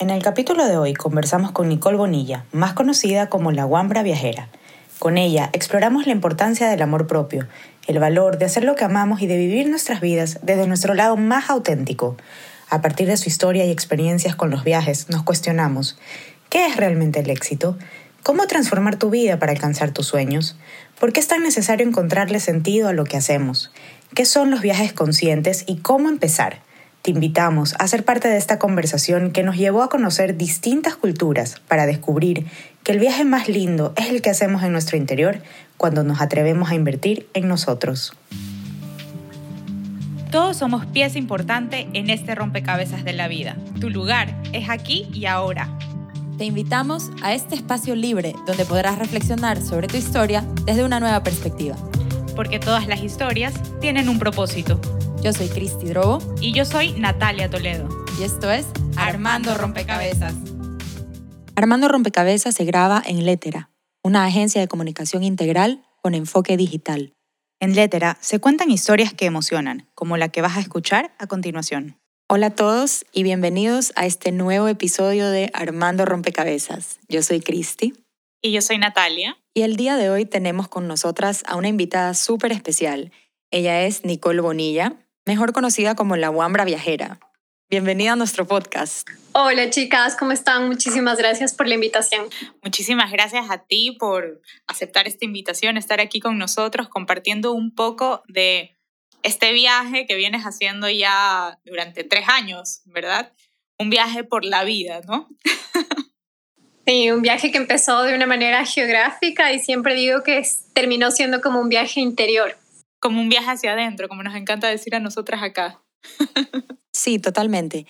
En el capítulo de hoy conversamos con Nicole Bonilla, más conocida como la Guambra Viajera. Con ella exploramos la importancia del amor propio, el valor de hacer lo que amamos y de vivir nuestras vidas desde nuestro lado más auténtico. A partir de su historia y experiencias con los viajes, nos cuestionamos, ¿qué es realmente el éxito? ¿Cómo transformar tu vida para alcanzar tus sueños? ¿Por qué es tan necesario encontrarle sentido a lo que hacemos? ¿Qué son los viajes conscientes y cómo empezar? Te invitamos a ser parte de esta conversación que nos llevó a conocer distintas culturas para descubrir que el viaje más lindo es el que hacemos en nuestro interior cuando nos atrevemos a invertir en nosotros. Todos somos pieza importante en este rompecabezas de la vida. Tu lugar es aquí y ahora. Te invitamos a este espacio libre donde podrás reflexionar sobre tu historia desde una nueva perspectiva. Porque todas las historias tienen un propósito. Yo soy Cristi Drobo. Y yo soy Natalia Toledo. Y esto es Armando Rompecabezas. Armando Rompecabezas se graba en Letera, una agencia de comunicación integral con enfoque digital. En Letera se cuentan historias que emocionan, como la que vas a escuchar a continuación. Hola a todos y bienvenidos a este nuevo episodio de Armando Rompecabezas. Yo soy Cristi. Y yo soy Natalia. Y el día de hoy tenemos con nosotras a una invitada súper especial. Ella es Nicole Bonilla, mejor conocida como la Wambra Viajera. Bienvenida a nuestro podcast. Hola chicas, ¿cómo están? Muchísimas gracias por la invitación. Muchísimas gracias a ti por aceptar esta invitación, estar aquí con nosotros compartiendo un poco de este viaje que vienes haciendo ya durante tres años, ¿verdad? Un viaje por la vida, ¿no? Sí, un viaje que empezó de una manera geográfica y siempre digo que terminó siendo como un viaje interior como un viaje hacia adentro, como nos encanta decir a nosotras acá. sí, totalmente.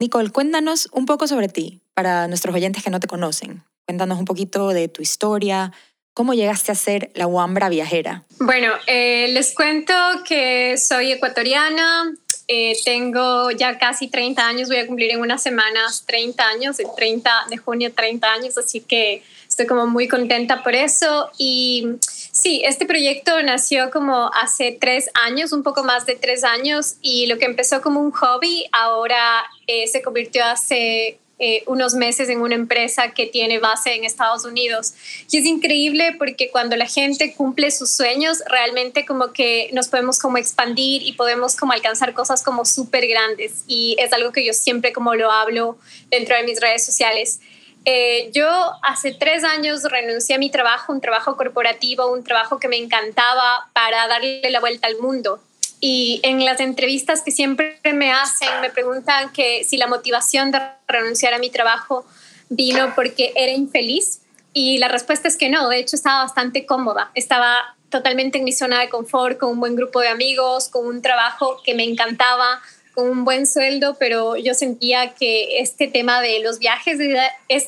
Nicole, cuéntanos un poco sobre ti, para nuestros oyentes que no te conocen. Cuéntanos un poquito de tu historia, ¿Cómo llegaste a ser la Wambra viajera? Bueno, eh, les cuento que soy ecuatoriana, eh, tengo ya casi 30 años, voy a cumplir en unas semanas 30 años, el 30 de junio 30 años, así que estoy como muy contenta por eso. Y sí, este proyecto nació como hace tres años, un poco más de tres años, y lo que empezó como un hobby ahora eh, se convirtió hace eh, unos meses en una empresa que tiene base en Estados Unidos. Y es increíble porque cuando la gente cumple sus sueños, realmente como que nos podemos como expandir y podemos como alcanzar cosas como súper grandes. Y es algo que yo siempre como lo hablo dentro de mis redes sociales. Eh, yo hace tres años renuncié a mi trabajo, un trabajo corporativo, un trabajo que me encantaba para darle la vuelta al mundo. Y en las entrevistas que siempre me hacen, me preguntan que si la motivación de renunciar a mi trabajo vino porque era infeliz. Y la respuesta es que no, de hecho estaba bastante cómoda, estaba totalmente en mi zona de confort, con un buen grupo de amigos, con un trabajo que me encantaba, con un buen sueldo, pero yo sentía que este tema de los viajes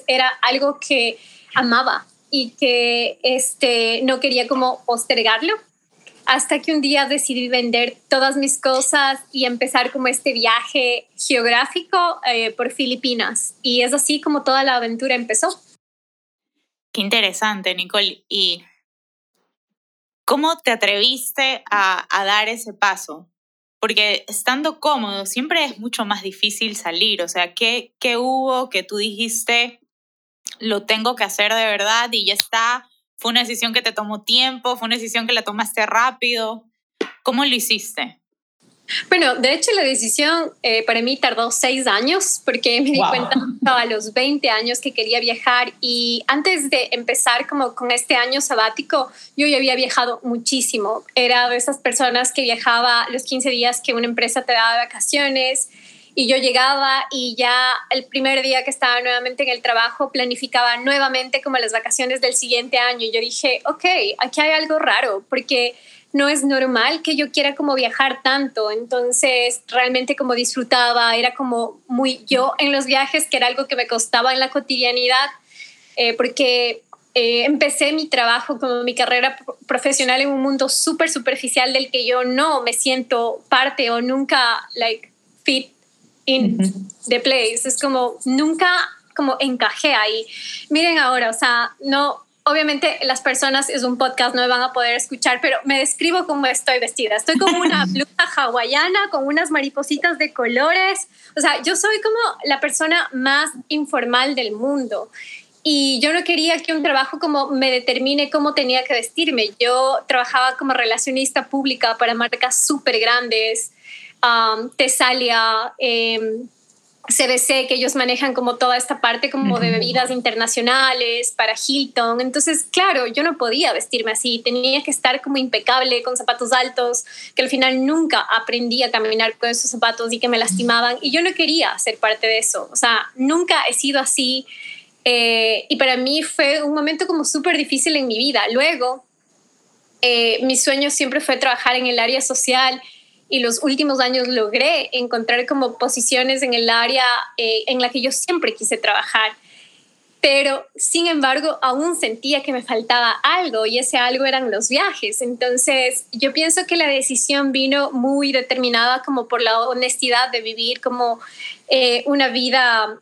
era algo que amaba y que este, no quería como postergarlo. Hasta que un día decidí vender todas mis cosas y empezar como este viaje geográfico eh, por Filipinas. Y es así como toda la aventura empezó. Qué interesante, Nicole. ¿Y cómo te atreviste a, a dar ese paso? porque estando cómodo siempre es mucho más difícil salir. O sea, ¿qué, ¿qué hubo que tú dijiste, lo tengo que hacer de verdad y ya está? ¿Fue una decisión que te tomó tiempo? ¿Fue una decisión que la tomaste rápido? ¿Cómo lo hiciste? Bueno, de hecho la decisión eh, para mí tardó seis años porque me di cuenta a los 20 años que quería viajar y antes de empezar como con este año sabático yo ya había viajado muchísimo. Era de esas personas que viajaba los 15 días que una empresa te daba de vacaciones y yo llegaba y ya el primer día que estaba nuevamente en el trabajo planificaba nuevamente como las vacaciones del siguiente año. Y yo dije, ok, aquí hay algo raro porque no es normal que yo quiera como viajar tanto, entonces realmente como disfrutaba, era como muy yo en los viajes, que era algo que me costaba en la cotidianidad, eh, porque eh, empecé mi trabajo como mi carrera profesional en un mundo súper superficial del que yo no me siento parte o nunca like fit in the place, es como nunca como encajé ahí. Miren ahora, o sea, no obviamente las personas, es un podcast, no me van a poder escuchar, pero me describo cómo estoy vestida. Estoy como una blusa hawaiana con unas maripositas de colores. O sea, yo soy como la persona más informal del mundo. Y yo no quería que un trabajo como me determine cómo tenía que vestirme. Yo trabajaba como relacionista pública para marcas súper grandes, um, Tesalia, eh, CBC, que ellos manejan como toda esta parte como de bebidas internacionales para Hilton. Entonces, claro, yo no podía vestirme así, tenía que estar como impecable con zapatos altos, que al final nunca aprendí a caminar con esos zapatos y que me lastimaban. Y yo no quería ser parte de eso, o sea, nunca he sido así. Eh, y para mí fue un momento como súper difícil en mi vida. Luego, eh, mi sueño siempre fue trabajar en el área social y los últimos años logré encontrar como posiciones en el área eh, en la que yo siempre quise trabajar. Pero, sin embargo, aún sentía que me faltaba algo y ese algo eran los viajes. Entonces, yo pienso que la decisión vino muy determinada como por la honestidad de vivir como eh, una vida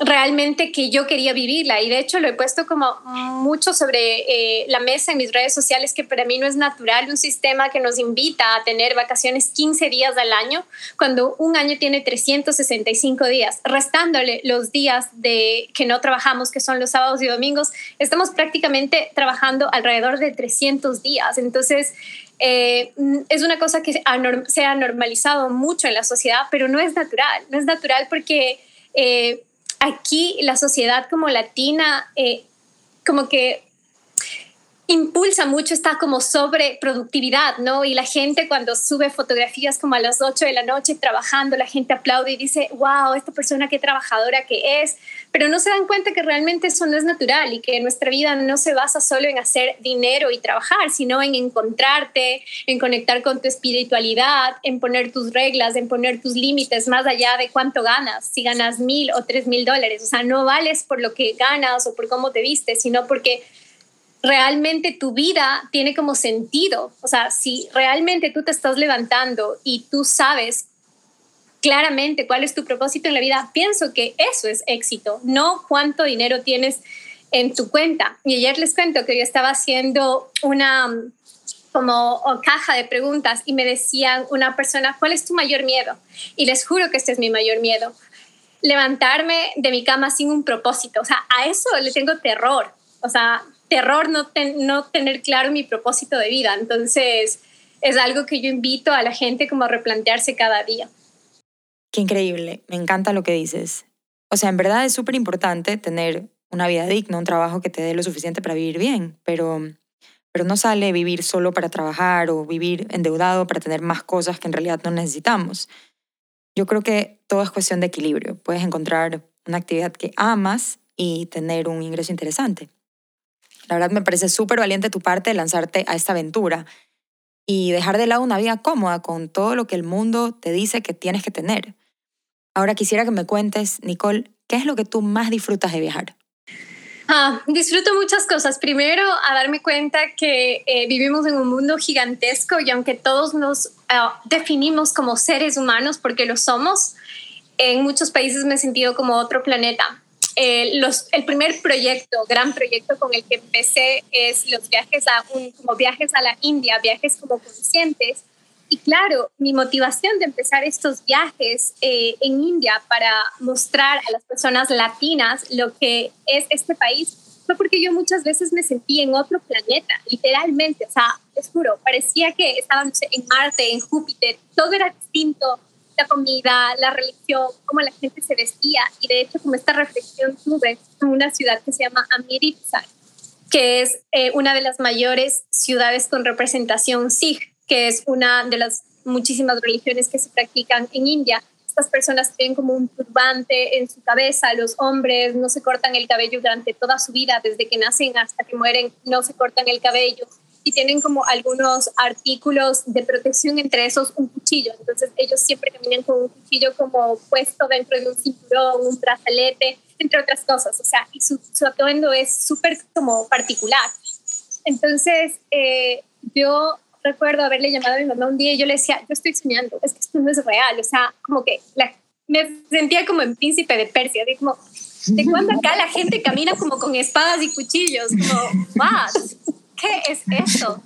realmente que yo quería vivirla. Y de hecho lo he puesto como mucho sobre eh, la mesa en mis redes sociales que para mí no es natural un sistema que nos invita a tener vacaciones 15 días al año cuando un año tiene 365 días. Restándole los días de que no trabajamos que son los sábados y domingos estamos prácticamente trabajando alrededor de 300 días. Entonces eh, es una cosa que se ha normalizado mucho en la sociedad pero no es natural. No es natural porque eh, aquí la sociedad como latina, eh, como que impulsa mucho esta como sobreproductividad, ¿no? Y la gente cuando sube fotografías como a las 8 de la noche trabajando, la gente aplaude y dice, wow, esta persona qué trabajadora que es, pero no se dan cuenta que realmente eso no es natural y que nuestra vida no se basa solo en hacer dinero y trabajar, sino en encontrarte, en conectar con tu espiritualidad, en poner tus reglas, en poner tus límites más allá de cuánto ganas, si ganas mil o tres mil dólares, o sea, no vales por lo que ganas o por cómo te vistes, sino porque realmente tu vida tiene como sentido. O sea, si realmente tú te estás levantando y tú sabes claramente cuál es tu propósito en la vida, pienso que eso es éxito, no cuánto dinero tienes en tu cuenta. Y ayer les cuento que yo estaba haciendo una como caja de preguntas y me decían una persona, ¿cuál es tu mayor miedo? Y les juro que este es mi mayor miedo. Levantarme de mi cama sin un propósito. O sea, a eso le tengo terror. O sea, terror no, no tener claro mi propósito de vida. Entonces, es algo que yo invito a la gente como a replantearse cada día. Qué increíble, me encanta lo que dices. O sea, en verdad es súper importante tener una vida digna, un trabajo que te dé lo suficiente para vivir bien, pero, pero no sale vivir solo para trabajar o vivir endeudado para tener más cosas que en realidad no necesitamos. Yo creo que todo es cuestión de equilibrio. Puedes encontrar una actividad que amas y tener un ingreso interesante. La verdad me parece súper valiente tu parte de lanzarte a esta aventura y dejar de lado una vida cómoda con todo lo que el mundo te dice que tienes que tener. Ahora quisiera que me cuentes, Nicole, ¿qué es lo que tú más disfrutas de viajar? Ah, disfruto muchas cosas. Primero, a darme cuenta que eh, vivimos en un mundo gigantesco y aunque todos nos ah, definimos como seres humanos porque lo somos, en muchos países me he sentido como otro planeta. Eh, los, el primer proyecto, gran proyecto con el que empecé es los viajes a, un, como viajes a la India, viajes como conscientes. Y claro, mi motivación de empezar estos viajes eh, en India para mostrar a las personas latinas lo que es este país fue porque yo muchas veces me sentí en otro planeta, literalmente, o sea, es juro, parecía que estábamos en Marte, en Júpiter, todo era distinto, la comida, la religión, cómo la gente se vestía. Y de hecho, como esta reflexión tuve en una ciudad que se llama Amritsar, que es eh, una de las mayores ciudades con representación Sikh, que es una de las muchísimas religiones que se practican en India. Estas personas tienen como un turbante en su cabeza, los hombres no se cortan el cabello durante toda su vida, desde que nacen hasta que mueren, no se cortan el cabello y tienen como algunos artículos de protección, entre esos un cuchillo. Entonces ellos siempre caminan con un cuchillo como puesto dentro de un cinturón, un brazalete, entre otras cosas. O sea, y su, su atuendo es súper como particular. Entonces eh, yo recuerdo haberle llamado a mi mamá un día y yo le decía, yo estoy soñando, es que esto no es real. O sea, como que me sentía como en príncipe de Persia, así como ¿De cuándo acá la gente camina como con espadas y cuchillos? Como, ¿what? ¿Qué es eso?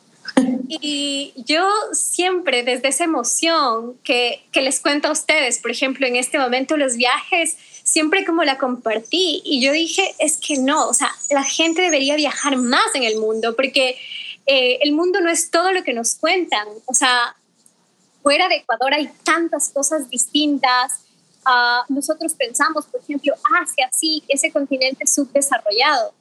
Y yo siempre, desde esa emoción que, que les cuento a ustedes, por ejemplo, en este momento los viajes, siempre como la compartí y yo dije, es que no, o sea, la gente debería viajar más en el mundo porque eh, el mundo no es todo lo que nos cuentan, o sea, fuera de Ecuador hay tantas cosas distintas. Uh, nosotros pensamos, por ejemplo, Asia, sí, ese continente subdesarrollado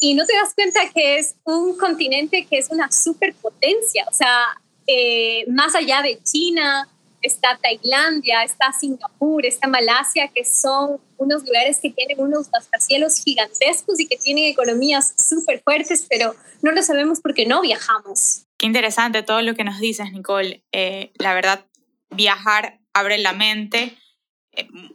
y no te das cuenta que es un continente que es una superpotencia, o sea, eh, más allá de China, está Tailandia, está Singapur, está Malasia, que son unos lugares que tienen unos rascacielos gigantescos y que tienen economías súper fuertes, pero no lo sabemos porque no viajamos. Qué interesante todo lo que nos dices, Nicole. Eh, la verdad, viajar abre la mente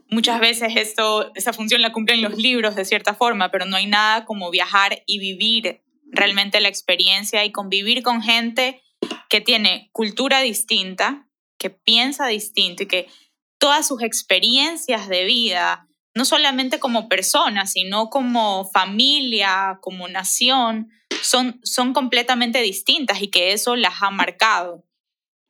muchas veces esto, esa función la cumplen los libros de cierta forma, pero no hay nada como viajar y vivir realmente la experiencia y convivir con gente que tiene cultura distinta, que piensa distinto y que todas sus experiencias de vida, no solamente como persona, sino como familia, como nación, son, son completamente distintas y que eso las ha marcado.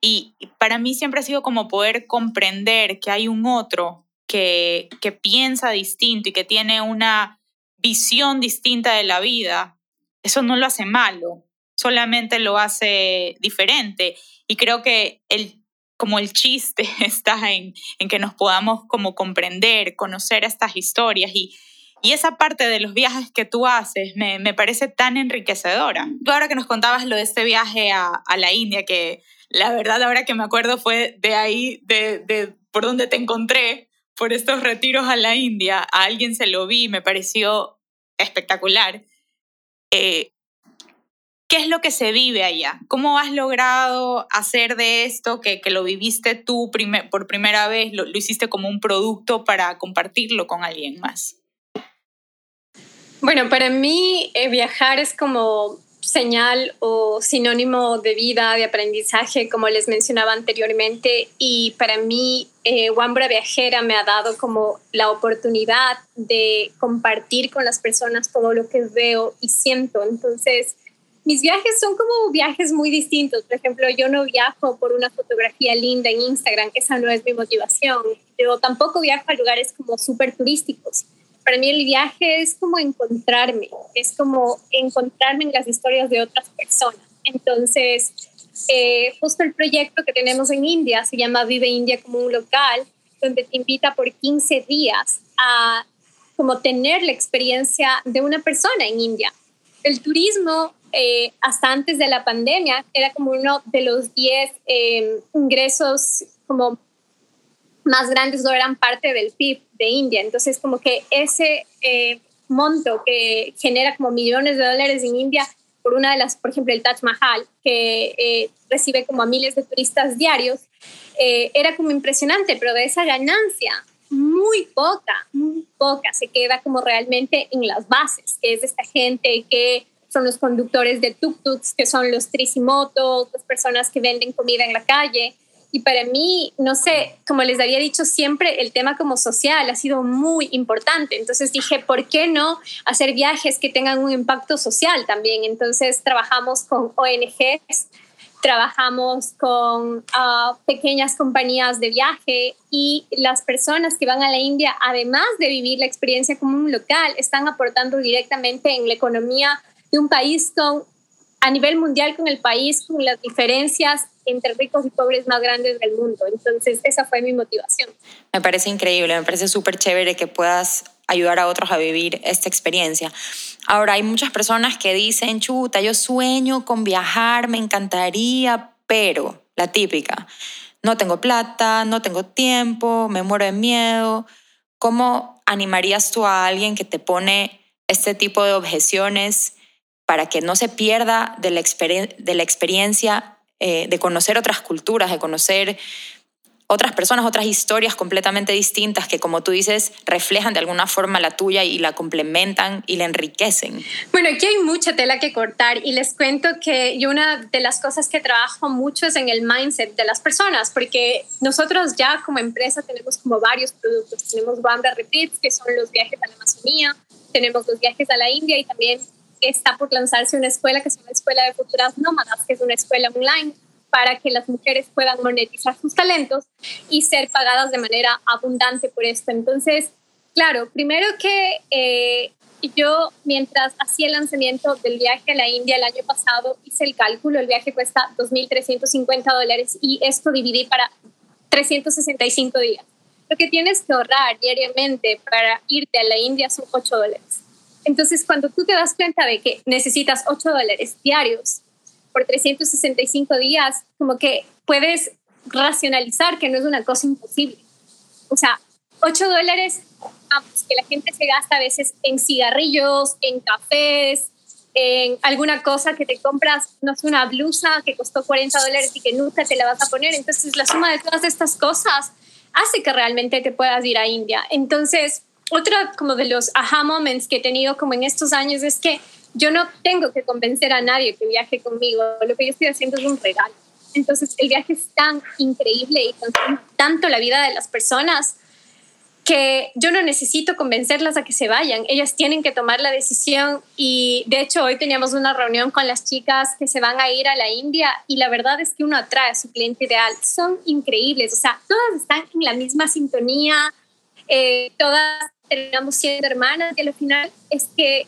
Y para mí siempre ha sido como poder comprender que hay un otro que, piensa distinto y que tiene una visión distinta de la vida, eso no lo hace malo, solamente lo hace diferente. Y creo que el, como el chiste está en, en que nos podamos como comprender, conocer estas historias y, y esa parte de los viajes que tú haces me, me, parece tan enriquecedora. Tú ahora que nos contabas lo de este viaje a, a, la India, que la verdad ahora que me acuerdo fue de ahí, de, de por donde te encontré, por estos retiros a la India, a alguien se lo vi, me pareció espectacular. Eh, ¿Qué es lo que se vive allá? ¿Cómo has logrado hacer de esto que, que lo viviste tú por primera vez, lo, hiciste como un producto para compartirlo con alguien más? Bueno, para mí eh, viajar es como señal o sinónimo de vida, de aprendizaje, como les mencionaba anteriormente. Y para mí, eh, Wambra Viajera me ha dado como la oportunidad de compartir con las personas todo lo que veo y siento. Entonces, mis viajes son como viajes muy distintos. Por ejemplo, yo no viajo por una fotografía linda en Instagram, esa no es mi motivación. Yo tampoco viajo a lugares como súper turísticos para mí el viaje es como encontrarme, es como encontrarme en las historias de otras personas. Entonces, eh, justo el proyecto que tenemos en India se llama Vive India como un local, donde te invita por 15 días a como tener la experiencia de una persona en India. El turismo, eh, hasta antes de la pandemia, era como uno de los 10 eh, ingresos como más grandes no eran parte del PIB de India. Entonces, como que ese eh, monto que genera como millones de dólares en India por una de las, por ejemplo, el Taj Mahal, que eh, recibe como a miles de turistas diarios, eh, era como impresionante, pero de esa ganancia, muy poca, poca, se queda como realmente en las bases, que es esta gente que son los conductores de tuk-tuks, que son los trisimotos, las personas que venden comida en la calle, y para mí, no sé, como les había dicho siempre, el tema como social ha sido muy importante. Entonces dije, ¿por qué no hacer viajes que tengan un impacto social también? Entonces trabajamos con ONGs, trabajamos con uh, pequeñas compañías de viaje y las personas que van a la India, además de vivir la experiencia como un local, están aportando directamente en la economía de un país con a nivel mundial con el país, con las diferencias entre ricos y pobres más grandes del mundo. Entonces, esa fue mi motivación. Me parece increíble, me parece súper chévere que puedas ayudar a otros a vivir esta experiencia. Ahora, hay muchas personas que dicen, chuta, yo sueño con viajar, me encantaría, pero la típica, no tengo plata, no tengo tiempo, me muero de miedo. ¿Cómo animarías tú a alguien que te pone este tipo de objeciones para que no se pierda de la, de la experiencia eh, de conocer otras culturas, de conocer otras personas, otras historias completamente distintas que, como tú dices, reflejan de alguna forma la tuya y la complementan y la enriquecen. Bueno, aquí hay mucha tela que cortar y les cuento que yo una de las cosas que trabajo mucho es en el mindset de las personas, porque nosotros ya como empresa tenemos como varios productos. Tenemos Wanda Retreats, que son los viajes a la Amazonía, tenemos los viajes a la India y también está por lanzarse una escuela que es una escuela de futuras nómadas, que es una escuela online para que las mujeres puedan monetizar sus talentos y ser pagadas de manera abundante por esto. Entonces, claro, primero que eh, yo mientras hacía el lanzamiento del viaje a la India el año pasado, hice el cálculo, el viaje cuesta 2.350 dólares y esto dividí para 365 días. Lo que tienes que ahorrar diariamente para irte a la India son 8 dólares. Entonces, cuando tú te das cuenta de que necesitas 8 dólares diarios por 365 días, como que puedes racionalizar que no es una cosa imposible. O sea, 8 dólares que la gente se gasta a veces en cigarrillos, en cafés, en alguna cosa que te compras, no sé, una blusa que costó 40 dólares y que nunca te la vas a poner. Entonces, la suma de todas estas cosas hace que realmente te puedas ir a India. Entonces, otro como de los aha moments que he tenido como en estos años es que yo no tengo que convencer a nadie que viaje conmigo. Lo que yo estoy haciendo es un regalo. Entonces, el viaje es tan increíble y consume tanto la vida de las personas que yo no necesito convencerlas a que se vayan. Ellas tienen que tomar la decisión y de hecho hoy teníamos una reunión con las chicas que se van a ir a la India y la verdad es que uno atrae a su cliente ideal. Son increíbles, o sea, todas están en la misma sintonía, eh, todas terminamos siendo hermanas y al final es que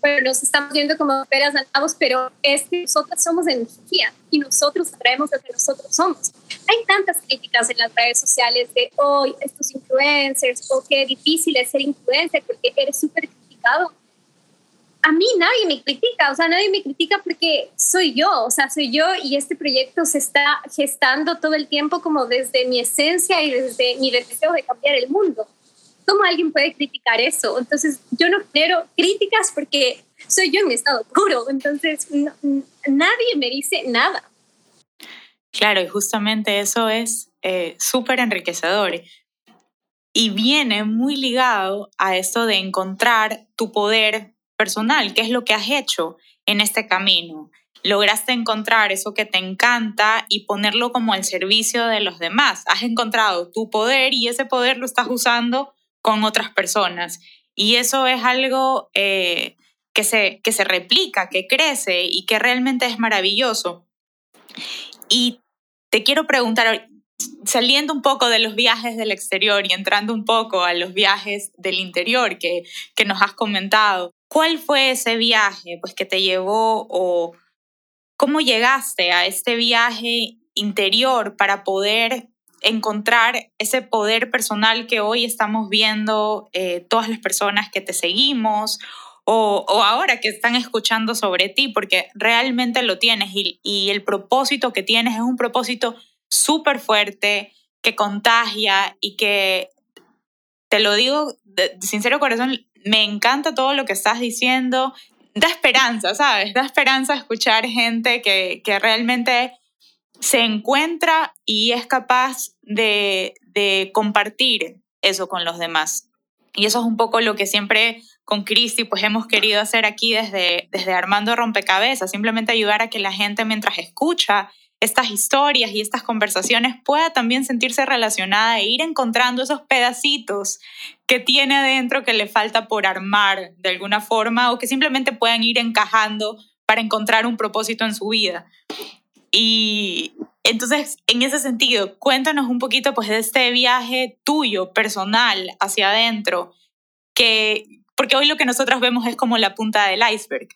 bueno, nos estamos viendo como peras andamos, pero es que nosotras somos energía y nosotros traemos lo que nosotros somos. Hay tantas críticas en las redes sociales de hoy, estos influencers, o qué difícil es ser influencer porque eres súper criticado. A mí nadie me critica, o sea, nadie me critica porque soy yo, o sea, soy yo y este proyecto se está gestando todo el tiempo como desde mi esencia y desde mi deseo de cambiar el mundo. ¿Cómo alguien puede criticar eso? Entonces, yo no quiero críticas porque soy yo en mi estado puro. Entonces, nadie me dice nada. Claro, y justamente eso es eh, súper enriquecedor. Y viene muy ligado a esto de encontrar tu poder personal, que es lo que has hecho en este camino. Lograste encontrar eso que te encanta y ponerlo como al servicio de los demás. Has encontrado tu poder y ese poder lo estás usando con otras personas. Y eso es algo eh, que, se, que se replica, que crece y que realmente es maravilloso. Y te quiero preguntar, saliendo un poco de los viajes del exterior y entrando un poco a los viajes del interior que, que nos has comentado, ¿cuál fue ese viaje pues, que te llevó o cómo llegaste a este viaje interior para poder encontrar ese poder personal que hoy estamos viendo eh, todas las personas que te seguimos o, ahora que están escuchando sobre ti, porque realmente lo tienes y, el propósito que tienes es un propósito súper fuerte que contagia y que, te lo digo de, sincero corazón, me encanta todo lo que estás diciendo, da esperanza, ¿sabes? Da esperanza escuchar gente que, que realmente se encuentra y es capaz de, compartir eso con los demás. Y eso es un poco lo que siempre con Cristi pues hemos querido hacer aquí desde, desde Armando Rompecabezas, simplemente ayudar a que la gente mientras escucha estas historias y estas conversaciones pueda también sentirse relacionada e ir encontrando esos pedacitos que tiene adentro que le falta por armar de alguna forma o que simplemente puedan ir encajando para encontrar un propósito en su vida. Y entonces, en ese sentido, cuéntanos un poquito pues de este viaje tuyo, personal, hacia adentro, que, porque hoy lo que nosotros vemos es como la punta del iceberg.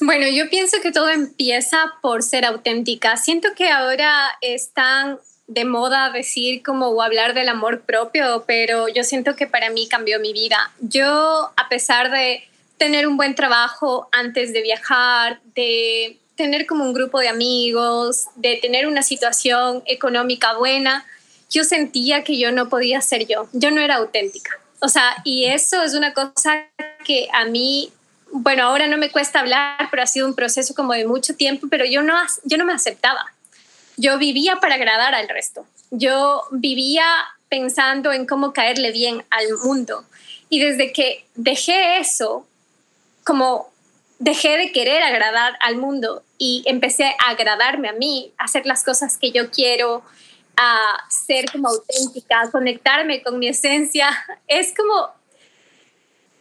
Bueno, yo pienso que todo empieza por ser auténtica. Siento que ahora están de moda decir como o hablar del amor propio, pero yo siento que para mí cambió mi vida. Yo, a pesar de tener un buen trabajo antes de viajar, de tener como un grupo de amigos, de tener una situación económica buena, yo sentía que yo no podía ser yo, yo no era auténtica. O sea, y eso es una cosa que a mí, bueno, ahora no me cuesta hablar, pero ha sido un proceso como de mucho tiempo, pero yo no, yo no me aceptaba. yo vivía para agradar al resto. Yo vivía pensando en cómo caerle bien al mundo. Y desde que dejé eso, como dejé de querer agradar al mundo y empecé a agradarme a mí, a hacer las cosas que yo quiero, a ser como auténtica, a conectarme con mi esencia, es como,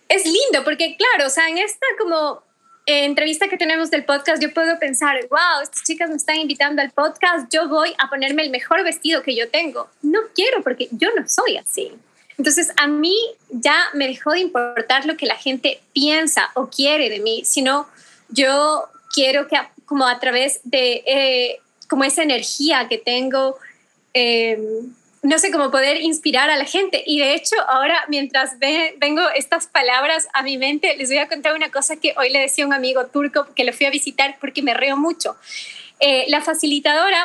es lindo, porque claro, o sea, en esta como eh, entrevista que tenemos del podcast, yo puedo pensar, wow, estas chicas me están invitando al podcast, yo voy a ponerme el mejor vestido que yo tengo. No quiero porque yo no soy así. Entonces, a mí ya me dejó de importar lo que la gente piensa o quiere de mí, sino yo quiero que como a través de eh, como esa energía que tengo, eh, no sé, cómo poder inspirar a la gente. Y de hecho, ahora mientras vengo estas palabras a mi mente, les voy a contar una cosa que hoy le decía a un amigo turco que lo fui a visitar porque me río mucho. Eh, la facilitadora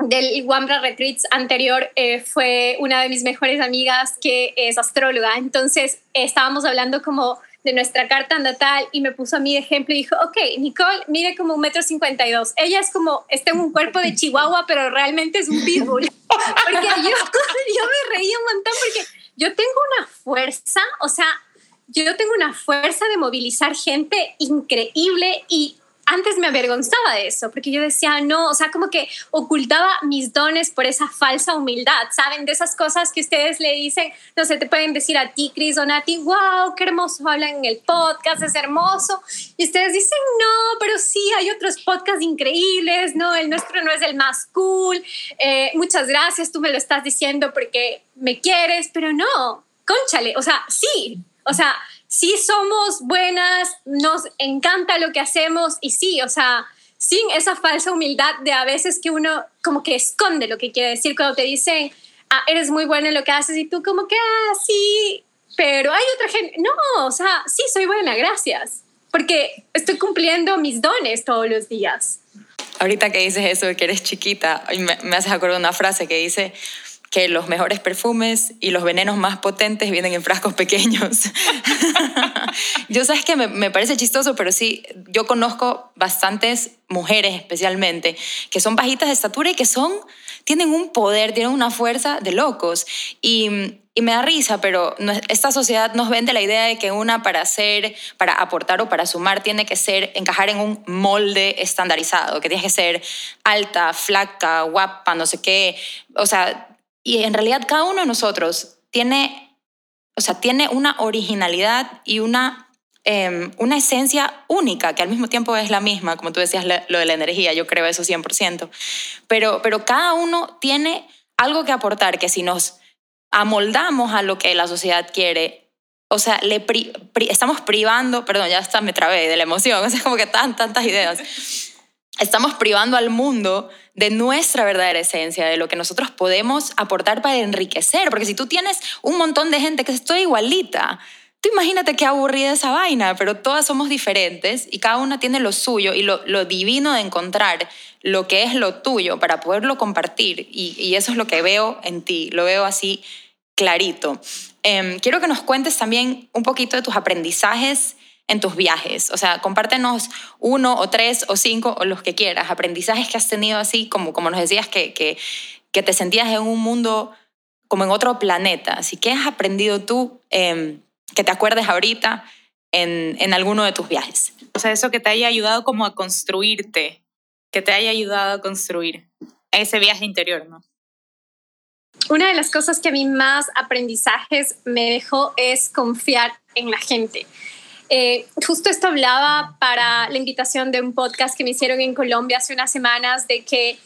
del Wambra Retreats anterior eh, fue una de mis mejores amigas que es astróloga. Entonces estábamos hablando como de nuestra carta natal y me puso a mí de ejemplo y dijo, ok, Nicole mide como un metro cincuenta y dos. Ella es como, está en un cuerpo de chihuahua, pero realmente es un pitbull. Porque yo, yo me reía un montón porque yo tengo una fuerza, o sea, yo tengo una fuerza de movilizar gente increíble y antes me avergonzaba de eso, porque yo decía, no, o sea, como que ocultaba mis dones por esa falsa humildad, ¿saben? De esas cosas que ustedes le dicen, no sé, te pueden decir a ti, Cris o Nati, wow, qué hermoso hablan en el podcast, es hermoso. Y ustedes dicen, no, pero sí, hay otros podcasts increíbles, no, el nuestro no es el más cool. Eh, muchas gracias, tú me lo estás diciendo porque me quieres, pero no, conchale, o sea, sí, o sea, sí somos buenas, nos encanta lo que hacemos y sí, o sea, sin esa falsa humildad de a veces que uno como que esconde lo que quiere decir cuando te dicen, ah, eres muy buena en lo que haces y tú como que, ah, sí, pero hay otra gente, no, o sea, sí, soy buena, gracias, porque estoy cumpliendo mis dones todos los días. Ahorita que dices eso que eres chiquita, me, me haces acordar una frase que dice, que los mejores perfumes y los venenos más potentes vienen en frascos pequeños. yo sabes que me, me, parece chistoso, pero sí, yo conozco bastantes mujeres especialmente que son bajitas de estatura y que son, tienen un poder, tienen una fuerza de locos. Y, y me da risa, pero esta sociedad nos vende la idea de que una para hacer, para aportar o para sumar tiene que ser, encajar en un molde estandarizado, que tiene que ser alta, flaca, guapa, no sé qué. O sea, y en realidad cada uno de nosotros tiene, o sea, tiene una originalidad y una, em, una esencia única, que al mismo tiempo es la misma, como tú decías, lo de la energía, yo creo eso 100%. Pero, pero cada uno tiene algo que aportar, que si nos amoldamos a lo que la sociedad quiere, o sea, le estamos privando, perdón, ya está, me trabé de la emoción, o sea, como que tan, tantas ideas. Estamos privando al mundo de nuestra verdadera esencia, de lo que nosotros podemos aportar para enriquecer. Porque si tú tienes un montón de gente que estoy igualita, tú imagínate qué aburrida esa vaina, pero todas somos diferentes y cada una tiene lo suyo y lo, divino de encontrar lo que es lo tuyo para poderlo compartir. Y, eso es lo que veo en ti, lo veo así clarito. Em, quiero que nos cuentes también un poquito de tus aprendizajes en tus viajes? O sea, compártenos uno o tres o cinco o los que quieras, aprendizajes que has tenido así, como, como nos decías, que, que, que te sentías en un mundo como en otro planeta. Así que has aprendido tú em, que te acuerdes ahorita en, en alguno de tus viajes. O sea, eso que te haya ayudado como a construirte, que te haya ayudado a construir ese viaje interior, ¿no? Una de las cosas que a mí más aprendizajes me dejó es confiar en la gente. Eh, justo esto hablaba para la invitación de un podcast que me hicieron en Colombia hace unas semanas de que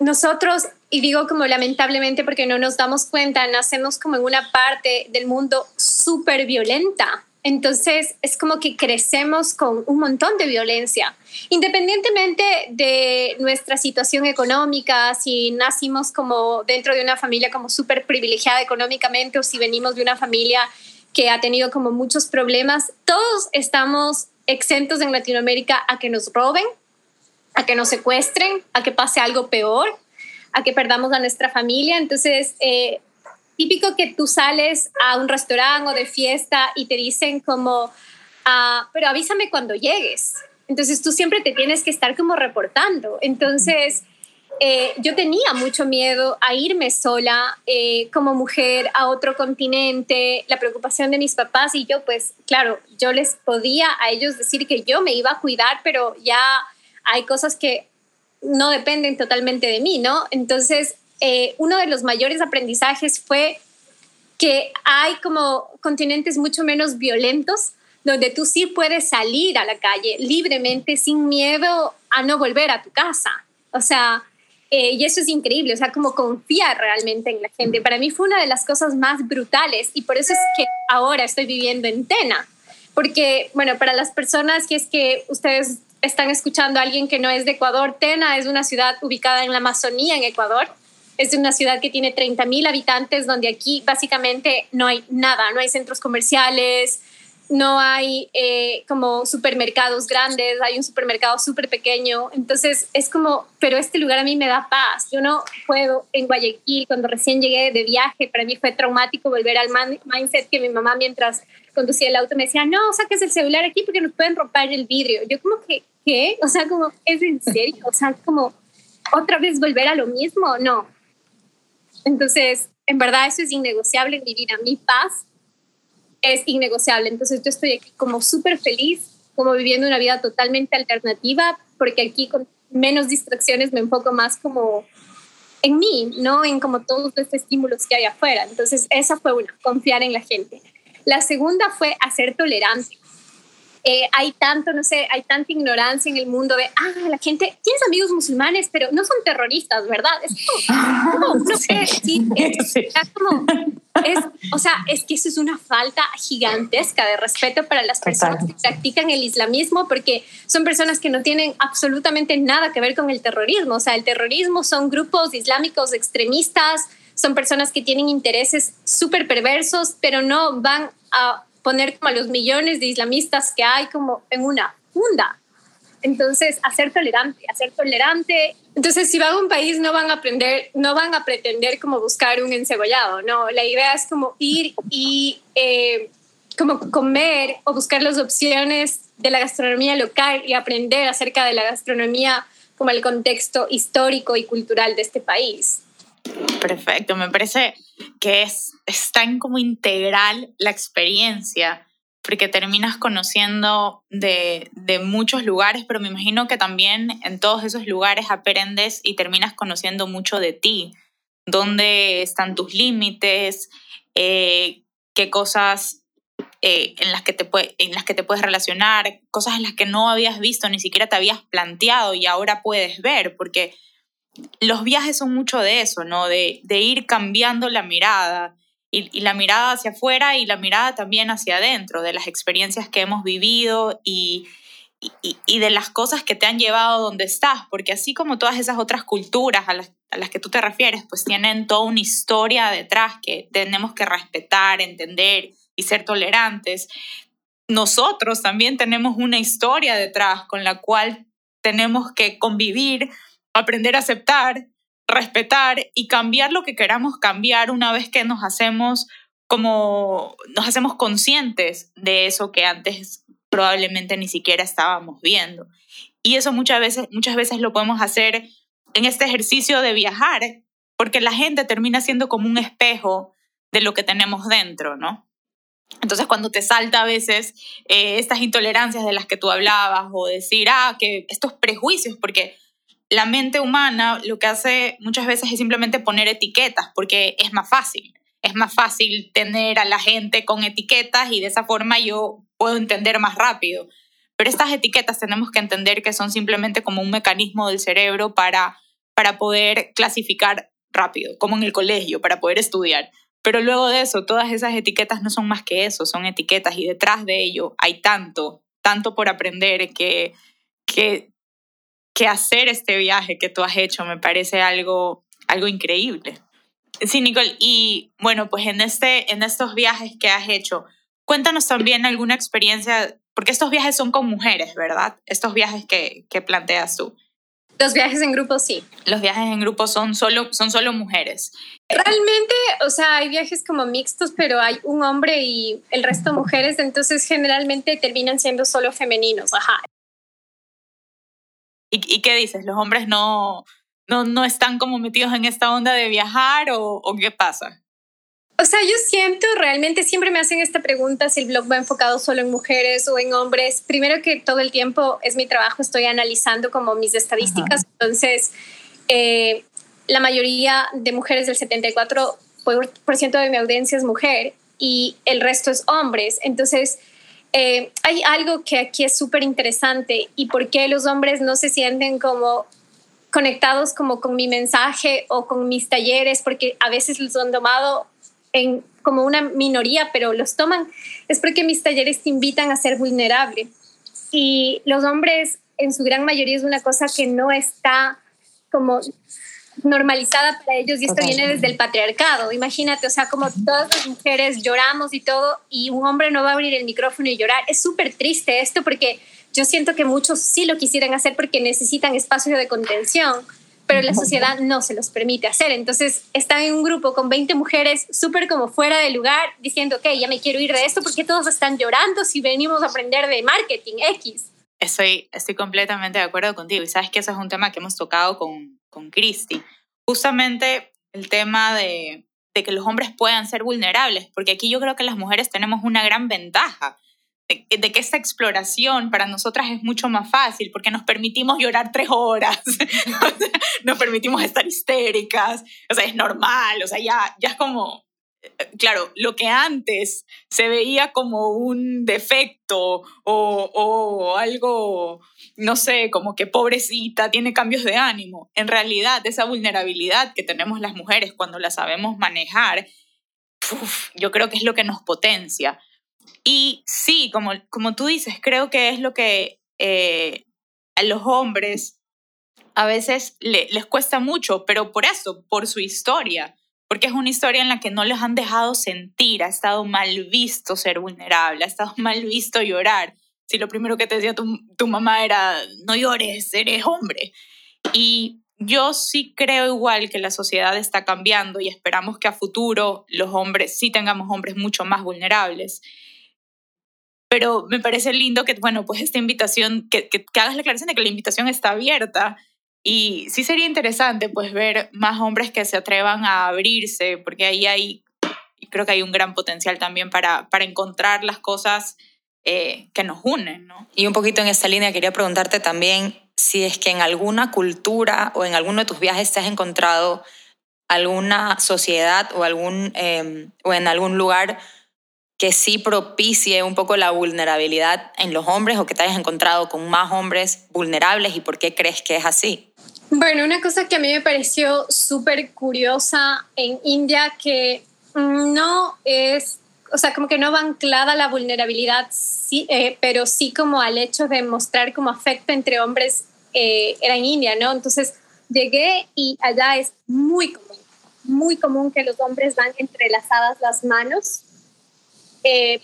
nosotros, y digo como lamentablemente porque no nos damos cuenta, nacemos como en una parte del mundo súper violenta. Entonces es como que crecemos con un montón de violencia. Independientemente de nuestra situación económica, si nacimos como dentro de una familia como súper privilegiada económicamente o si venimos de una familia que ha tenido como muchos problemas. Todos estamos exentos en Latinoamérica a que nos roben, a que nos secuestren, a que pase algo peor, a que perdamos a nuestra familia. Entonces, eh, típico que tú sales a un restaurante o de fiesta y te dicen como, ah, pero avísame cuando llegues. Entonces tú siempre te tienes que estar como reportando. Entonces, eh, yo tenía mucho miedo a irme sola eh, como mujer a otro continente, la preocupación de mis papás y yo, pues claro, yo les podía a ellos decir que yo me iba a cuidar, pero ya hay cosas que no dependen totalmente de mí, ¿no? Entonces, eh, uno de los mayores aprendizajes fue que hay como continentes mucho menos violentos, donde tú sí puedes salir a la calle libremente sin miedo a no volver a tu casa. O sea, eh, y eso es increíble, o sea, como confiar realmente en la gente. Para mí fue una de las cosas más brutales y por eso es que ahora estoy viviendo en Tena. Porque, bueno, para las personas que es que ustedes están escuchando a alguien que no es de Ecuador, Tena es una ciudad ubicada en la Amazonía, en Ecuador. Es una ciudad que tiene 30 mil habitantes, donde aquí básicamente no hay nada, no hay centros comerciales, no hay eh, como supermercados grandes, hay un supermercado súper pequeño, entonces es como, pero este lugar a mí me da paz, yo no puedo en Guayaquil, cuando recién llegué de viaje, para mí fue traumático volver al mindset que mi mamá mientras conducía el auto me decía, no, saques el celular aquí porque nos pueden romper el vidrio, yo como que, ¿qué? O sea, como, ¿es en serio? O sea, como, ¿otra vez volver a lo mismo? No. Entonces, en verdad eso es innegociable en mi mi paz es innegociable. Entonces yo estoy aquí como súper feliz, como viviendo una vida totalmente alternativa, porque aquí con menos distracciones me enfoco más como en mí, no en como todos los estímulos que hay afuera. Entonces esa fue una, confiar en la gente. La segunda fue hacer tolerante. Eh, hay tanto, no sé, hay tanta ignorancia en el mundo de, ah, la gente, tienes amigos musulmanes, pero no son terroristas, ¿verdad? Es como, no sé, sí, es, como, es, o sea, es que eso es una falta gigantesca de respeto para las personas que practican el islamismo, porque son personas que no tienen absolutamente nada que ver con el terrorismo. O sea, el terrorismo son grupos islámicos extremistas, son personas que tienen intereses súper perversos, pero no van a poner como a los millones de islamistas que hay como en una funda. Entonces, hacer tolerante, hacer tolerante. Entonces, si van a un país, no van a aprender, no van a pretender como buscar un encebollado, no. La idea es como ir y eh, como comer o buscar las opciones de la gastronomía local y aprender acerca de la gastronomía como el contexto histórico y cultural de este país. Perfecto, me parece que es, tan como integral la experiencia, porque terminas conociendo de, de muchos lugares, pero me imagino que también en todos esos lugares aprendes y terminas conociendo mucho de ti, dónde están tus límites, eh, qué cosas eh, en, las que te en las que te puedes relacionar, cosas en las que no habías visto, ni siquiera te habías planteado y ahora puedes ver, porque los viajes son mucho de eso, ¿no? De, ir cambiando la mirada y, la mirada hacia afuera y la mirada también hacia adentro, de las experiencias que hemos vivido y, y, de las cosas que te han llevado donde estás, porque así como todas esas otras culturas a las, a las que tú te refieres, pues tienen toda una historia detrás que tenemos que respetar, entender y ser tolerantes. Nosotros también tenemos una historia detrás con la cual tenemos que convivir aprender a aceptar, respetar y cambiar lo que queramos cambiar una vez que nos hacemos como nos hacemos conscientes de eso que antes probablemente ni siquiera estábamos viendo. Y eso muchas veces, muchas veces lo podemos hacer en este ejercicio de viajar, porque la gente termina siendo como un espejo de lo que tenemos dentro, ¿no? Entonces cuando te salta a veces eh, estas intolerancias de las que tú hablabas o decir, ah, que estos prejuicios, porque la mente humana lo que hace muchas veces es simplemente poner etiquetas porque es más fácil. Es más fácil tener a la gente con etiquetas y de esa forma yo puedo entender más rápido. Pero estas etiquetas tenemos que entender que son simplemente como un mecanismo del cerebro para, para poder clasificar rápido, como en el colegio, para poder estudiar. Pero luego de eso, todas esas etiquetas no son más que eso, son etiquetas y detrás de ello hay tanto, tanto por aprender que, que que hacer este viaje que tú has hecho me parece algo, algo increíble. Sí, Nicole, y bueno, pues en, este, en estos viajes que has hecho, cuéntanos también alguna experiencia, porque estos viajes son con mujeres, ¿verdad? Estos viajes que, que planteas tú. Los viajes en grupo sí. Los viajes en grupo son solo, son solo mujeres. Realmente, o sea, hay viajes como mixtos, pero hay un hombre y el resto mujeres, entonces generalmente terminan siendo solo femeninos, ajá. ¿Y, qué dices? ¿Los hombres no, no, no están como metidos en esta onda de viajar o, o qué pasa? O sea, yo siento, realmente siempre me hacen esta pregunta si el blog va enfocado solo en mujeres o en hombres. Primero que todo el tiempo es mi trabajo, estoy analizando como mis estadísticas. Entonces, eh, la mayoría de mujeres del 74% de mi audiencia es mujer y el resto es hombres. Entonces, eh, hay algo que aquí es súper interesante y por qué los hombres no se sienten como conectados como con mi mensaje o con mis talleres, porque a veces los han tomado en, como una minoría, pero los toman, es porque mis talleres te invitan a ser vulnerable. Y los hombres, en su gran mayoría, es una cosa que no está como normalizada para ellos y esto viene desde el patriarcado. Imagínate, o sea, como todas las mujeres lloramos y todo y un hombre no va a abrir el micrófono y llorar. Es súper triste esto porque yo siento que muchos sí lo quisieran hacer porque necesitan espacio de contención pero la sociedad no se los permite hacer. Entonces están en un grupo con 20 mujeres súper como fuera de lugar diciendo, ok, ya me quiero ir de esto porque todos están llorando si venimos a aprender de marketing X. Estoy, estoy completamente de acuerdo contigo y sabes que ese es un tema que hemos tocado con, con Christy. Justamente el tema de, de que los hombres puedan ser vulnerables, porque aquí yo creo que las mujeres tenemos una gran ventaja de, que esta exploración para nosotras es mucho más fácil porque nos permitimos llorar tres horas, nos permitimos estar histéricas, o sea, es normal, o sea, ya, ya es como, claro, lo que antes se veía como un defecto o, algo, no sé, como que pobrecita, tiene cambios de ánimo, en realidad esa vulnerabilidad que tenemos las mujeres cuando la sabemos manejar, yo creo que es lo que nos potencia. Y sí, como, como tú dices, creo que es lo que eh, a los hombres a veces les cuesta mucho, pero por eso, por su historia, porque es una historia en la que no les han dejado sentir, ha estado mal visto ser vulnerable, ha estado mal visto llorar. Si lo primero que te decía tu, tu mamá era, no llores, eres hombre. Y yo sí creo igual que la sociedad está cambiando y esperamos que a futuro los hombres sí tengamos hombres mucho más vulnerables pero me parece lindo que, bueno, pues esta invitación, que, que, hagas la aclaración de que la invitación está abierta y sí sería interesante pues ver más hombres que se atrevan a abrirse, porque ahí hay, creo que hay un gran potencial también para, para encontrar las cosas eh, que nos unen, ¿no? Y un poquito en esta línea quería preguntarte también si es que en alguna cultura o en alguno de tus viajes te has encontrado alguna sociedad o, algún, eh, o en algún lugar que sí propicie un poco la vulnerabilidad en los hombres o que te hayas encontrado con más hombres vulnerables y por qué crees que es así? Bueno, una cosa que a mí me pareció súper curiosa en India que no es, o sea, como que no va anclada la vulnerabilidad, sí, eh, pero sí como al hecho de mostrar como afecto entre hombres eh, era en India, ¿no? Entonces llegué y allá es muy común, muy común que los hombres van entrelazadas las manos eh,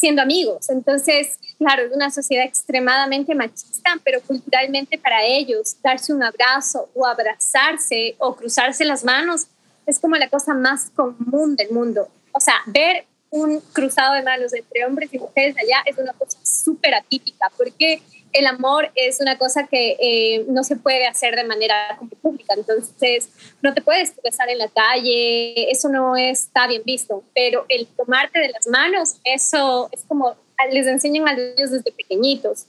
siendo amigos. Entonces, claro, es una sociedad extremadamente machista, pero culturalmente para ellos darse un abrazo o abrazarse o cruzarse las manos es como la cosa más común del mundo. O sea, ver un cruzado de manos entre hombres y mujeres allá es una cosa súper atípica, porque el amor es una cosa que eh, no se puede hacer de manera pública, entonces no te puedes besar en la calle, eso no está bien visto, pero el tomarte de las manos, eso es como les enseñan a los niños desde pequeñitos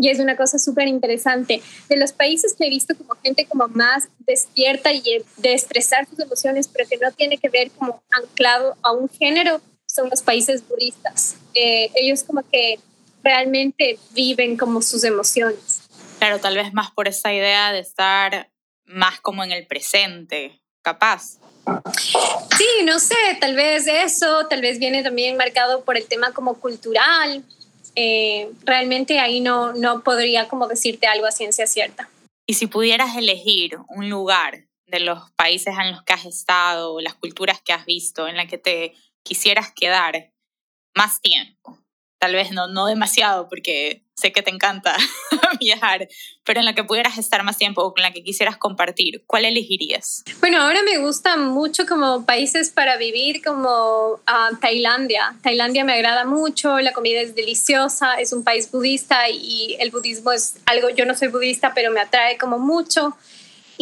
y es una cosa súper interesante. De los países que he visto como gente como más despierta y de expresar sus emociones, pero que no tiene que ver como anclado a un género, son los países budistas. Eh, ellos como que realmente viven como sus emociones. Claro, tal vez más por esa idea de estar más como en el presente, capaz. Sí, no sé, tal vez eso, tal vez viene también marcado por el tema como cultural. Eh, realmente ahí no, no podría como decirte algo a ciencia cierta. Y si pudieras elegir un lugar de los países en los que has estado, las culturas que has visto, en la que te quisieras quedar más tiempo, tal vez no, no demasiado porque sé que te encanta viajar, pero en la que pudieras estar más tiempo o con la que quisieras compartir, ¿cuál elegirías? Bueno, ahora me gusta mucho como países para vivir como uh, Tailandia. Tailandia me agrada mucho, la comida es deliciosa, es un país budista y el budismo es algo, yo no soy budista, pero me atrae como mucho.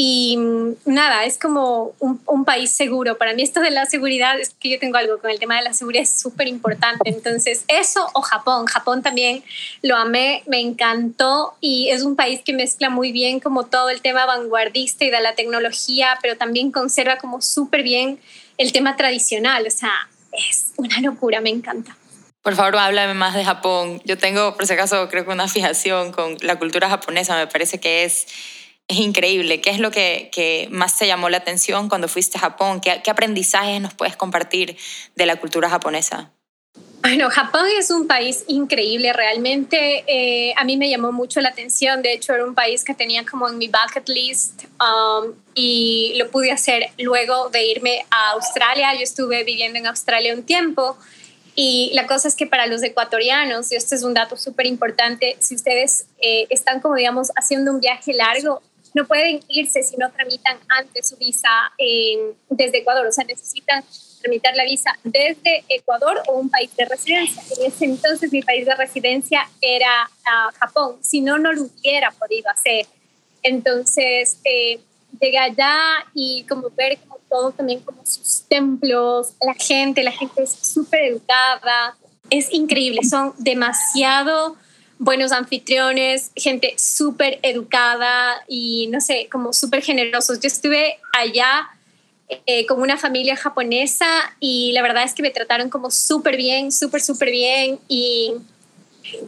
Y mm, nada, es como un, un, país seguro. Para mí esto de la seguridad, es que yo tengo algo con el tema de la seguridad, es súper importante. Entonces, eso o Japón. Japón también lo amé, me encantó y es un país que mezcla muy bien como todo el tema vanguardista y de la tecnología, pero también conserva como súper bien el tema tradicional. O sea, es una locura, me encanta. Por favor, háblame más de Japón. Yo tengo, por si acaso, creo que una fijación con la cultura japonesa. Me parece que es es increíble. ¿Qué es lo que, que, más te llamó la atención cuando fuiste a Japón? ¿Qué, ¿Qué, aprendizajes nos puedes compartir de la cultura japonesa? Bueno, Japón es un país increíble, realmente eh, a mí me llamó mucho la atención, de hecho era un país que tenía como en mi bucket list um, y lo pude hacer luego de irme a Australia, yo estuve viviendo en Australia un tiempo y la cosa es que para los ecuatorianos, y este es un dato súper importante, si ustedes eh, están como digamos haciendo un viaje largo, no pueden irse si no tramitan antes su visa desde Ecuador, o sea, necesitan tramitar la visa desde Ecuador o un país de residencia. En ese entonces mi país de residencia era uh, Japón, si no, no lo hubiera podido hacer. Entonces, eh, llegué allá y como ver como todo también como sus templos, la gente, la gente es súper educada, es increíble, son demasiado buenos anfitriones, gente súper educada y no sé, como súper generosos. Yo estuve allá eh, con una familia japonesa y la verdad es que me trataron como súper bien, súper, súper bien y,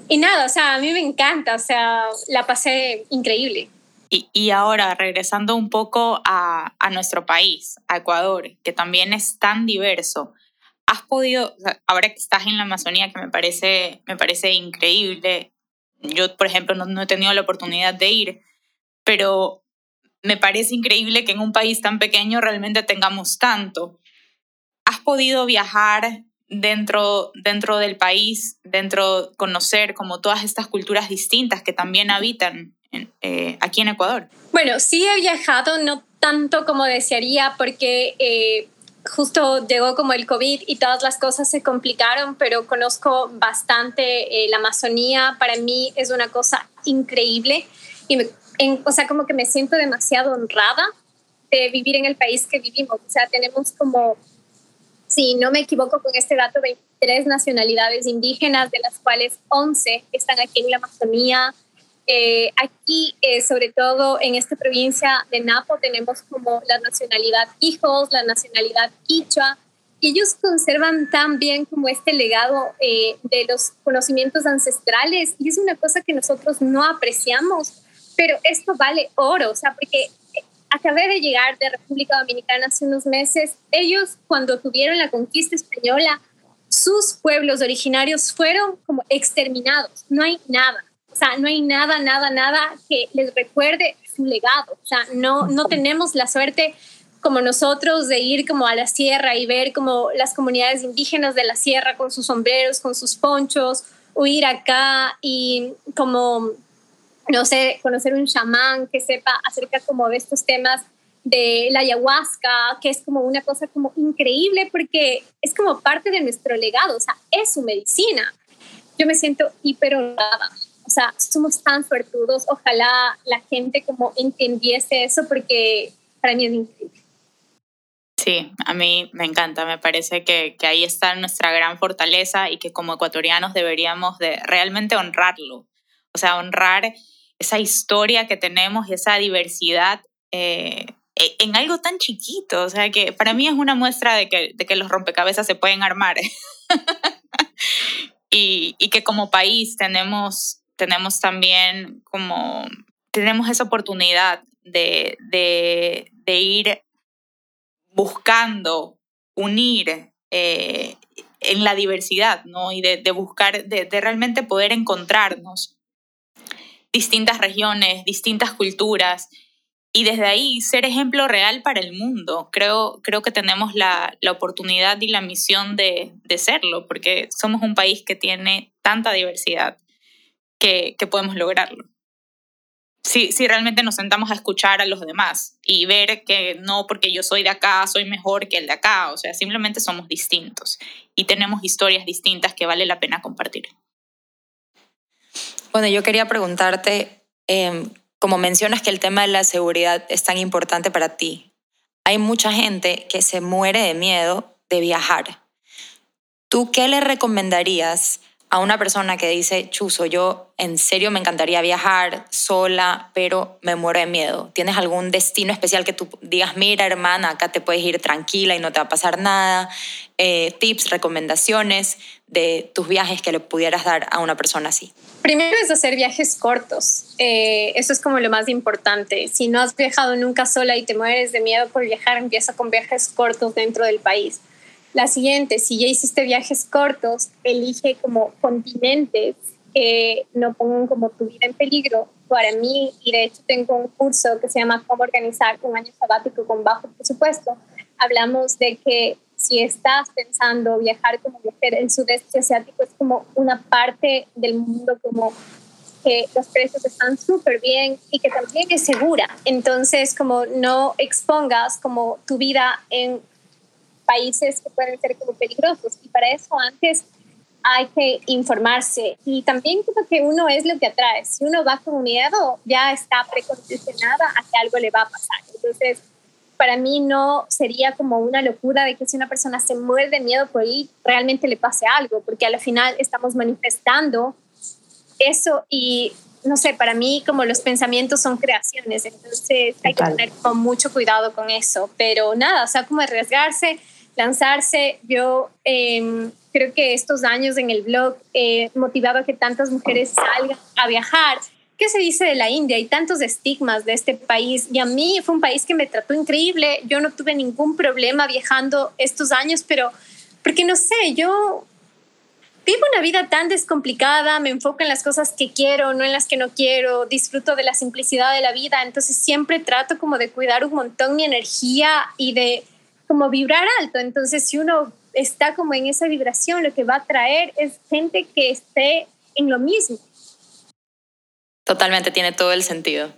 y nada, o sea, a mí me encanta, o sea, la pasé increíble. Y, y ahora, regresando un poco a, a nuestro país, a Ecuador, que también es tan diverso, has podido, ahora que estás en la Amazonía, que me parece, me parece increíble, yo, por ejemplo, no, he tenido la oportunidad de ir, pero me parece increíble que en un país tan pequeño realmente tengamos tanto. ¿Has podido viajar dentro, dentro del país, dentro, conocer como todas estas culturas distintas que también habitan eh, aquí en Ecuador? Bueno, sí he viajado, no tanto como desearía, porque eh, justo llegó como el COVID y todas las cosas se complicaron, pero conozco bastante eh, la Amazonía. Para mí es una cosa increíble y o sea, como que me siento demasiado honrada de vivir en el país que vivimos. O sea, tenemos como, si no me equivoco con este dato, 23 nacionalidades indígenas, de las cuales 11 están aquí en la Amazonía. Eh, aquí, eh, sobre todo en esta provincia de Napo, tenemos como la nacionalidad hijos, la nacionalidad quichua, y ellos conservan también como este legado eh, de los conocimientos ancestrales, y es una cosa que nosotros no apreciamos, pero esto vale oro, o sea, porque acabé de llegar de República Dominicana hace unos meses, ellos cuando tuvieron la conquista española, sus pueblos originarios fueron como exterminados, no hay nada sea, no hay nada, nada, nada que les recuerde su legado. O sea, no, no tenemos la suerte como nosotros de ir como a la sierra y ver como las comunidades indígenas de la sierra con sus sombreros, con sus ponchos, o ir acá y como, no sé, conocer un chamán que sepa acerca como de estos temas de la ayahuasca, que es como una cosa como increíble porque es como parte de nuestro legado, o sea, es su medicina. Yo me siento hiper honrada o sea, somos tan suertudos, ojalá la gente como entendiese eso porque para mí es increíble. Sí, a mí me encanta, me parece que, que, ahí está nuestra gran fortaleza y que como ecuatorianos deberíamos de realmente honrarlo, o sea, honrar esa historia que tenemos y esa diversidad eh, e, en algo tan chiquito, o sea, que para mí es una muestra de que, de que los rompecabezas se pueden armar. Y, y que como país tenemos tenemos también como, tenemos esa oportunidad de, de, de ir buscando unir eh, en la diversidad, ¿no? Y de, de buscar, de, de, realmente poder encontrarnos distintas regiones, distintas culturas y desde ahí ser ejemplo real para el mundo. Creo, creo que tenemos la, la oportunidad y la misión de, de serlo, porque somos un país que tiene tanta diversidad que, podemos lograrlo. Si, si realmente nos sentamos a escuchar a los demás y ver que no porque yo soy de acá, soy mejor que el de acá, o sea, simplemente somos distintos y tenemos historias distintas que vale la pena compartir. Bueno, yo quería preguntarte, em, como mencionas que el tema de la seguridad es tan importante para ti, hay mucha gente que se muere de miedo de viajar. ¿Tú qué le recomendarías a una persona que dice, Chuso, yo en serio me encantaría viajar sola, pero me muero de miedo? ¿Tienes algún destino especial que tú digas, mira hermana, acá te puedes ir tranquila y no te va a pasar nada? Eh, tips, recomendaciones de tus viajes que le pudieras dar a una persona así. Primero es hacer viajes cortos. Eh, eso es como lo más importante. Si no has viajado nunca sola y te mueres de miedo por viajar, empieza con viajes cortos dentro del país la siguiente, si ya hiciste viajes cortos, elige como continentes que no pongan como tu vida en peligro. Para mí, y de hecho tengo un curso que se llama Cómo organizar un año sabático con bajo presupuesto, hablamos de que si estás pensando viajar como mujer, el sudeste asiático es como una parte del mundo como que los precios están súper bien y que también es segura. Entonces, como no expongas como tu vida en países que pueden ser como peligrosos. Y para eso antes hay que informarse. Y también creo que uno es lo que atrae. Si uno va con miedo, ya está precondicionada a que algo le va a pasar. Entonces, para mí no sería como una locura de que si una persona se muere de miedo por ir, realmente le pase algo, porque al final estamos manifestando eso y no sé, para mí como los pensamientos son creaciones, entonces hay que tener con mucho cuidado con eso, pero nada, o sea, como arriesgarse, lanzarse. Yo em, creo que estos años en el blog he motivado a que tantas mujeres salgan a viajar. ¿Qué se dice de la India? Hay tantos estigmas de este país y a mí fue un país que me trató increíble. Yo no tuve ningún problema viajando estos años, pero porque no sé, yo vivo una vida tan descomplicada, me enfoco en las cosas que quiero, no en las que no quiero, disfruto de la simplicidad de la vida, entonces siempre trato como de cuidar un montón mi energía y de como vibrar alto. Entonces, si uno está como en esa vibración, lo que va a traer es gente que esté en lo mismo. Totalmente, tiene todo el sentido.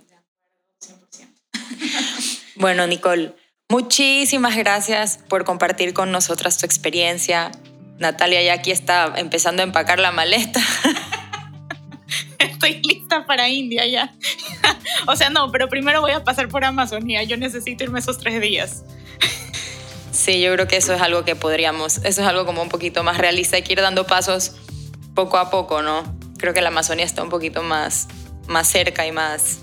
bueno, Nicole, muchísimas gracias por compartir con nosotras tu experiencia. Natalia ya aquí está empezando a empacar la maleta. Estoy lista para India ya. o sea, no, pero primero voy a pasar por Amazonía. Yo necesito irme esos tres días. Sí, yo creo que eso es algo que podríamos, eso es algo como un poquito más realista, hay que ir dando pasos poco a poco, ¿no? Creo que la Amazonia está un poquito más, más cerca y más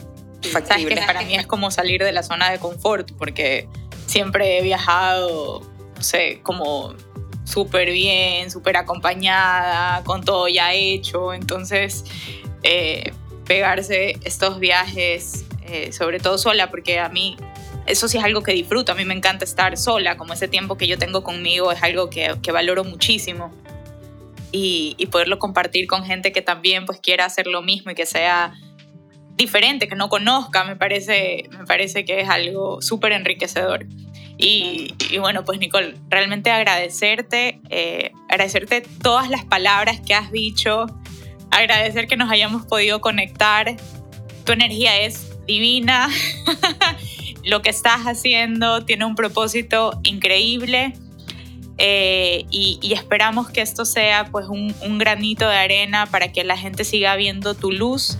factible. que para mí es como salir de la zona de confort, porque siempre he viajado, no sé, como súper bien, súper acompañada, con todo ya hecho, entonces eh, pegarse estos viajes, eh, sobre todo sola, porque a mí eso sí es algo que disfruto. A mí me encanta estar sola, como ese tiempo que yo tengo conmigo es algo que, que valoro muchísimo. Y, poderlo compartir con gente que también pues quiera hacer lo mismo y que sea diferente, que no conozca, me parece, me parece que es algo súper enriquecedor. Y, y, bueno, pues Nicole, realmente agradecerte, eh, agradecerte todas las palabras que has dicho, agradecer que nos hayamos podido conectar. Tu energía es divina. lo que estás haciendo tiene un propósito increíble eh, y, esperamos que esto sea pues un, granito de arena para que la gente siga viendo tu luz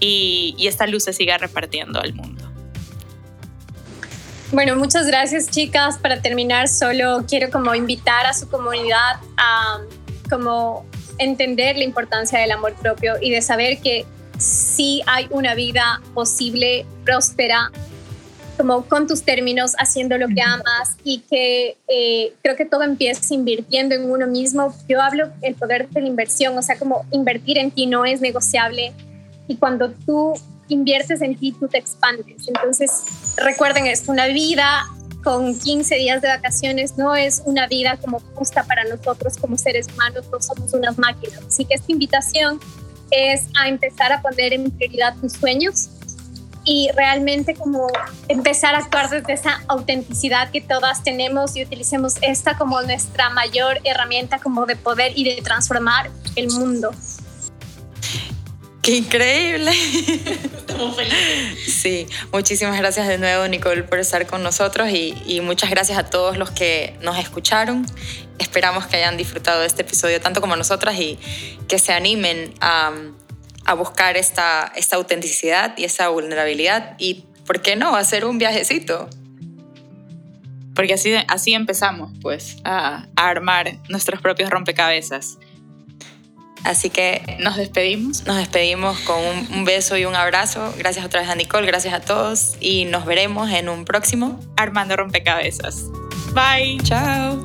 y, esta luz se siga repartiendo al mundo. Bueno, muchas gracias chicas. Para terminar, solo quiero como invitar a su comunidad a como entender la importancia del amor propio y de saber que sí hay una vida posible, próspera, como con tus términos, haciendo lo que amas y que eh, creo que todo empieza invirtiendo en uno mismo. Yo hablo el poder de la inversión, o sea, como invertir en ti no es negociable y cuando tú inviertes en ti, tú te expandes. Entonces, recuerden esto, una vida con 15 días de vacaciones no es una vida como justa para nosotros como seres humanos, no somos unas máquinas. Así que esta invitación es a empezar a poner en prioridad tus sueños, y realmente como empezar a actuar desde esa autenticidad que todas tenemos y utilicemos esta como nuestra mayor herramienta como de poder y de transformar el mundo. ¡Qué increíble! Estamos felices. Sí, muchísimas gracias de nuevo Nicole por estar con nosotros y, y muchas gracias a todos los que nos escucharon. Esperamos que hayan disfrutado de este episodio tanto como nosotras y que se animen a a buscar esta, esta autenticidad y esta vulnerabilidad y, ¿por qué no?, hacer un viajecito. Porque así, así empezamos, pues, a, a armar nuestros propios rompecabezas. Así que nos despedimos. Nos despedimos con un, un, beso y un abrazo. Gracias otra vez a Nicole, gracias a todos y nos veremos en un próximo Armando Rompecabezas. Bye. Chao.